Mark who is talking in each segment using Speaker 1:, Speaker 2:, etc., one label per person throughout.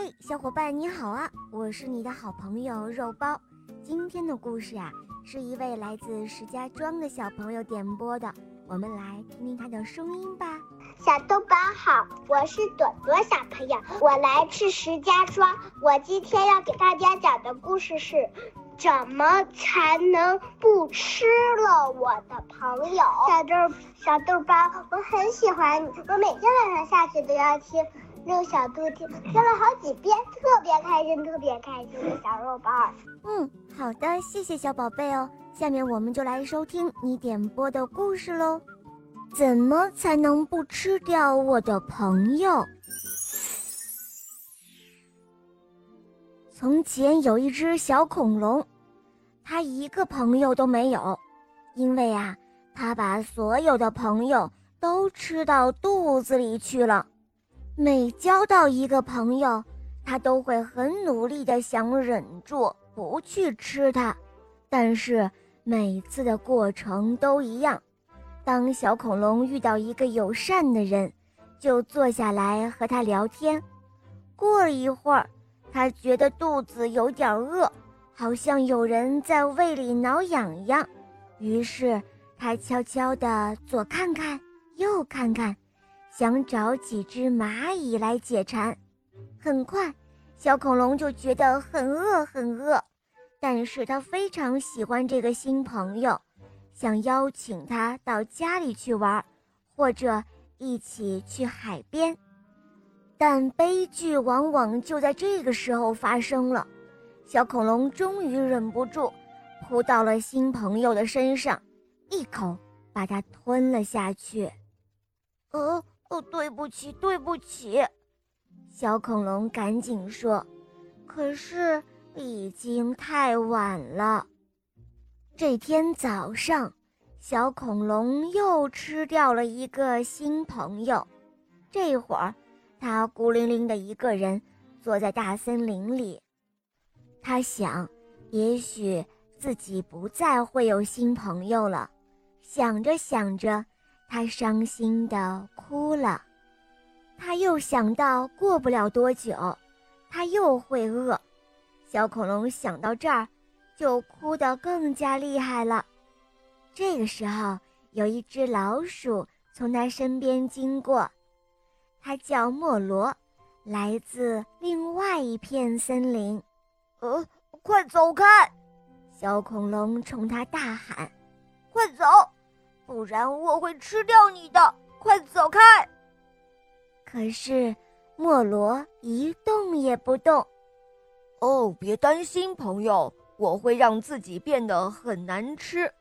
Speaker 1: 嘿，小伙伴你好啊！我是你的好朋友肉包。今天的故事啊，是一位来自石家庄的小朋友点播的，我们来听听他的声音吧。
Speaker 2: 小豆包好，我是朵朵小朋友，我来自石家庄。我今天要给大家讲的故事是。怎么才能不吃了我的朋友？小豆小豆包，我很喜欢你，我每天晚上下去都要听六小兔听，听了好几遍，特别开心，特别开心的小肉包。
Speaker 1: 嗯，好的，谢谢小宝贝哦。下面我们就来收听你点播的故事喽。怎么才能不吃掉我的朋友？从前有一只小恐龙，它一个朋友都没有，因为啊，它把所有的朋友都吃到肚子里去了。每交到一个朋友，他都会很努力的想忍住不去吃它，但是每次的过程都一样。当小恐龙遇到一个友善的人，就坐下来和他聊天。过了一会儿。他觉得肚子有点饿，好像有人在胃里挠痒痒，于是他悄悄地左看看，右看看，想找几只蚂蚁来解馋。很快，小恐龙就觉得很饿很饿，但是他非常喜欢这个新朋友，想邀请他到家里去玩，或者一起去海边。但悲剧往往就在这个时候发生了，小恐龙终于忍不住，扑到了新朋友的身上，一口把它吞了下去。哦哦，对不起，对不起，小恐龙赶紧说。可是已经太晚了。这天早上，小恐龙又吃掉了一个新朋友，这会儿。他孤零零的一个人坐在大森林里，他想，也许自己不再会有新朋友了。想着想着，他伤心的哭了。他又想到，过不了多久，他又会饿。小恐龙想到这儿，就哭得更加厉害了。这个时候，有一只老鼠从他身边经过。它叫莫罗，来自另外一片森林。
Speaker 3: 呃，快走开！
Speaker 1: 小恐龙冲它大喊：“
Speaker 3: 快走，不然我会吃掉你的！快走开！”
Speaker 1: 可是莫罗一动也不动。
Speaker 3: 哦，别担心，朋友，我会让自己变得很难吃，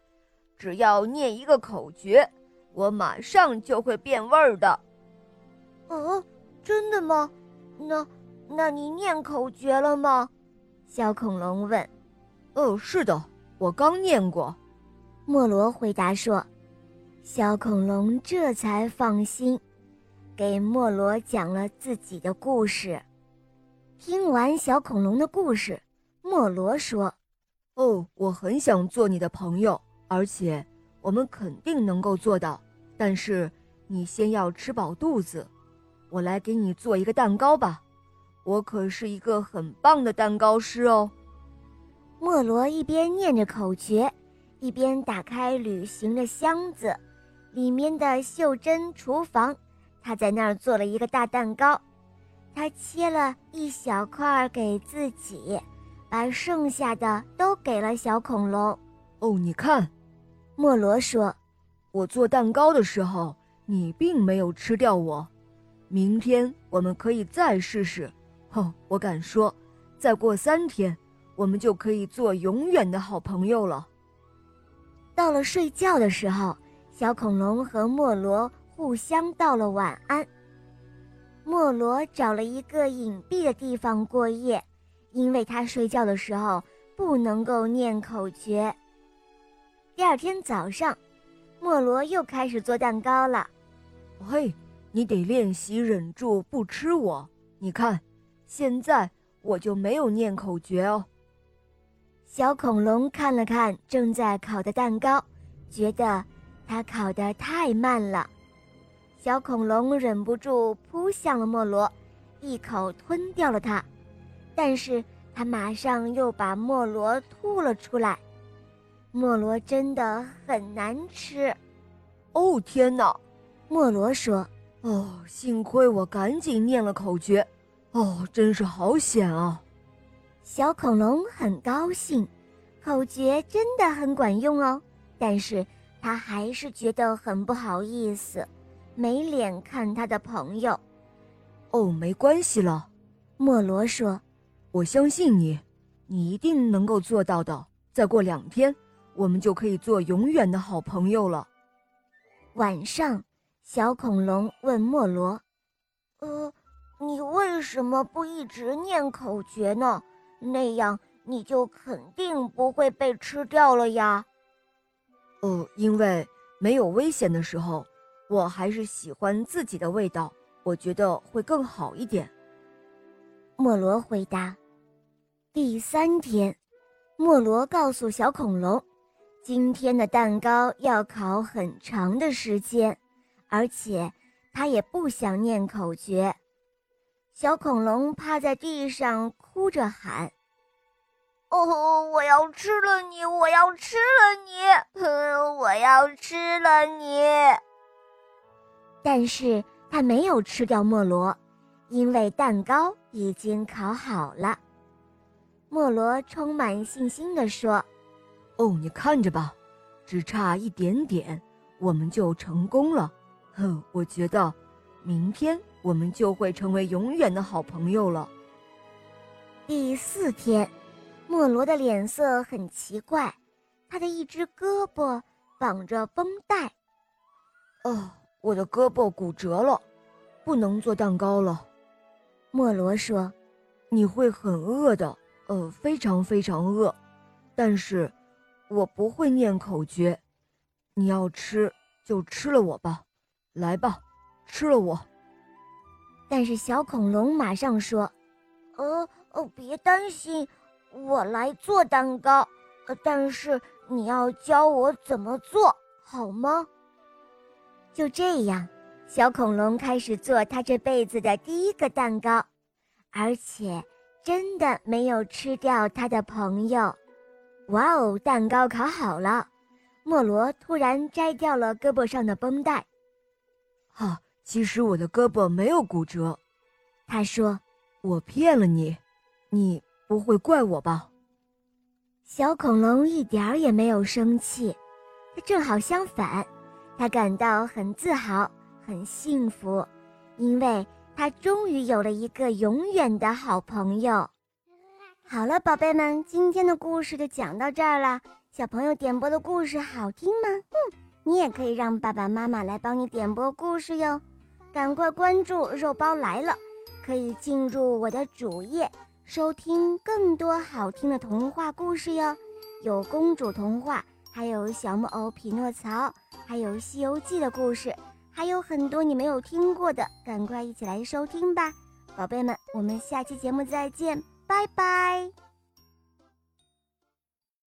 Speaker 3: 只要念一个口诀，我马上就会变味儿的。
Speaker 1: 哦，真的吗？那，那你念口诀了吗？小恐龙问。
Speaker 3: 哦，是的，我刚念过。
Speaker 1: 莫罗回答说。小恐龙这才放心，给莫罗讲了自己的故事。听完小恐龙的故事，莫罗说：“
Speaker 3: 哦，我很想做你的朋友，而且我们肯定能够做到。但是你先要吃饱肚子。”我来给你做一个蛋糕吧，我可是一个很棒的蛋糕师哦。
Speaker 1: 莫罗一边念着口诀，一边打开旅行的箱子，里面的袖珍厨房，他在那儿做了一个大蛋糕。他切了一小块给自己，把剩下的都给了小恐龙。
Speaker 3: 哦，你看，
Speaker 1: 莫罗说：“
Speaker 3: 我做蛋糕的时候，你并没有吃掉我。”明天我们可以再试试，哦，我敢说，再过三天，我们就可以做永远的好朋友了。
Speaker 1: 到了睡觉的时候，小恐龙和莫罗互相道了晚安。莫罗找了一个隐蔽的地方过夜，因为他睡觉的时候不能够念口诀。第二天早上，莫罗又开始做蛋糕了。
Speaker 3: 嘿。你得练习忍住不吃我。你看，现在我就没有念口诀哦。
Speaker 1: 小恐龙看了看正在烤的蛋糕，觉得它烤得太慢了。小恐龙忍不住扑向了莫罗，一一口吞掉了它，但是它马上又把莫罗吐了出来。莫罗真的很难吃。
Speaker 3: 哦天哪！
Speaker 1: 莫罗说：“
Speaker 3: 哦，幸亏我赶紧念了口诀。哦，真是好险啊！”
Speaker 1: 小恐龙很高兴，口诀真的很管用哦。但是他还是觉得很不好意思，没脸看他的朋友。
Speaker 3: 哦，没关系了，
Speaker 1: 莫罗说：“
Speaker 3: 我相信你，你一定能够做到的。再过两天，我们就可以做永远的好朋友了。”
Speaker 1: 晚上，小恐龙问莫罗：“呃，你为什么不一直念口诀呢？那样你就肯定不会被吃掉了呀。”“
Speaker 3: 呃，因为没有危险的时候，我还是喜欢自己的味道。”我觉得会更好一点。
Speaker 1: 莫罗回答。第三天，莫罗告诉小恐龙，今天的蛋糕要烤很长的时间，而且他也不想念口诀。小恐龙趴在地上哭着喊：“哦，我要吃了你！我要吃了你！哼我要吃了你！”但是。他没有吃掉莫罗，因为蛋糕已经烤好了。莫罗充满信心地说：“
Speaker 3: 哦，你看着吧，只差一点点，我们就成功了。哼，我觉得，明天我们就会成为永远的好朋友了。”
Speaker 1: 第四天，莫罗的脸色很奇怪，他的一只胳膊绑着绷带。
Speaker 3: 哦。我的胳膊骨折了，不能做蛋糕了。
Speaker 1: 莫罗说：“
Speaker 3: 你会很饿的，呃，非常非常饿。但是，我不会念口诀。你要吃就吃了我吧，来吧，吃了我。”
Speaker 1: 但是小恐龙马上说：“呃，哦，别担心，我来做蛋糕。呃，但是你要教我怎么做好吗？”就这样，小恐龙开始做他这辈子的第一个蛋糕，而且真的没有吃掉他的朋友。哇哦，蛋糕烤好了！莫罗突然摘掉了胳膊上的绷带。
Speaker 3: 哈，其实我的胳膊没有骨折。
Speaker 1: 他说：“
Speaker 3: 我骗了你，你不会怪我吧？”
Speaker 1: 小恐龙一点儿也没有生气，它正好相反。它感到很自豪，很幸福，因为它终于有了一个永远的好朋友。好了，宝贝们，今天的故事就讲到这儿了。小朋友点播的故事好听吗？嗯，你也可以让爸爸妈妈来帮你点播故事哟。赶快关注“肉包来了”，可以进入我的主页，收听更多好听的童话故事哟。有公主童话。还有小木偶匹诺曹，还有《西游记》的故事，还有很多你没有听过的，赶快一起来收听吧，宝贝们！我们下期节目再见，拜拜。